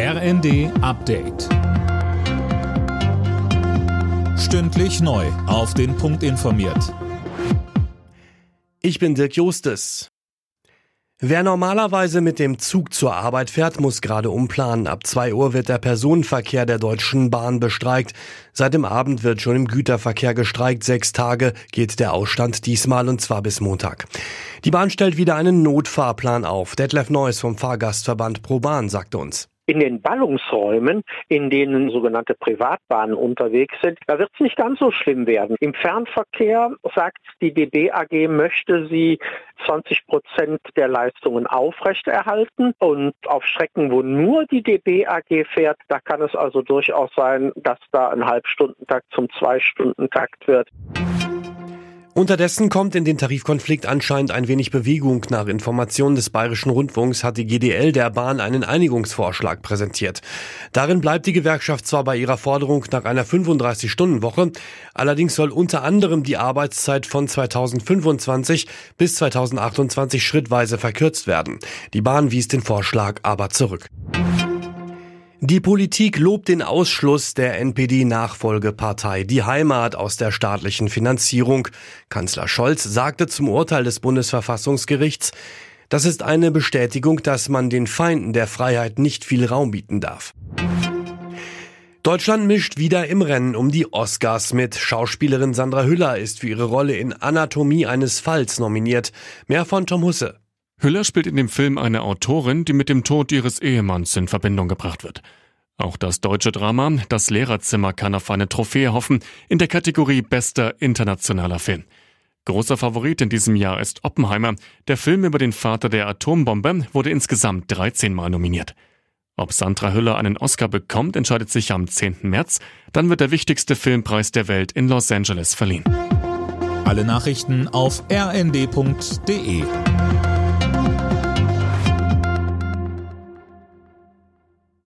RND Update. Stündlich neu. Auf den Punkt informiert. Ich bin Dirk Justes. Wer normalerweise mit dem Zug zur Arbeit fährt, muss gerade umplanen. Ab 2 Uhr wird der Personenverkehr der Deutschen Bahn bestreikt. Seit dem Abend wird schon im Güterverkehr gestreikt. Sechs Tage geht der Ausstand diesmal und zwar bis Montag. Die Bahn stellt wieder einen Notfahrplan auf. Detlef Neuss vom Fahrgastverband ProBahn sagte uns. In den Ballungsräumen, in denen sogenannte Privatbahnen unterwegs sind, da wird es nicht ganz so schlimm werden. Im Fernverkehr sagt die DB AG, möchte sie 20 Prozent der Leistungen aufrechterhalten und auf Strecken, wo nur die DB AG fährt, da kann es also durchaus sein, dass da ein Halbstundentakt zum Zwei-Stunden-Takt wird. Unterdessen kommt in den Tarifkonflikt anscheinend ein wenig Bewegung. Nach Informationen des Bayerischen Rundfunks hat die GDL der Bahn einen Einigungsvorschlag präsentiert. Darin bleibt die Gewerkschaft zwar bei ihrer Forderung nach einer 35-Stunden-Woche, allerdings soll unter anderem die Arbeitszeit von 2025 bis 2028 schrittweise verkürzt werden. Die Bahn wies den Vorschlag aber zurück. Die Politik lobt den Ausschluss der NPD-Nachfolgepartei Die Heimat aus der staatlichen Finanzierung. Kanzler Scholz sagte zum Urteil des Bundesverfassungsgerichts, das ist eine Bestätigung, dass man den Feinden der Freiheit nicht viel Raum bieten darf. Deutschland mischt wieder im Rennen um die Oscars mit. Schauspielerin Sandra Hüller ist für ihre Rolle in Anatomie eines Falls nominiert. Mehr von Tom Husse. Hüller spielt in dem Film eine Autorin, die mit dem Tod ihres Ehemanns in Verbindung gebracht wird. Auch das deutsche Drama Das Lehrerzimmer kann auf eine Trophäe hoffen in der Kategorie Bester internationaler Film. Großer Favorit in diesem Jahr ist Oppenheimer. Der Film über den Vater der Atombombe wurde insgesamt 13 Mal nominiert. Ob Sandra Hüller einen Oscar bekommt, entscheidet sich am 10. März. Dann wird der wichtigste Filmpreis der Welt in Los Angeles verliehen. Alle Nachrichten auf rnd.de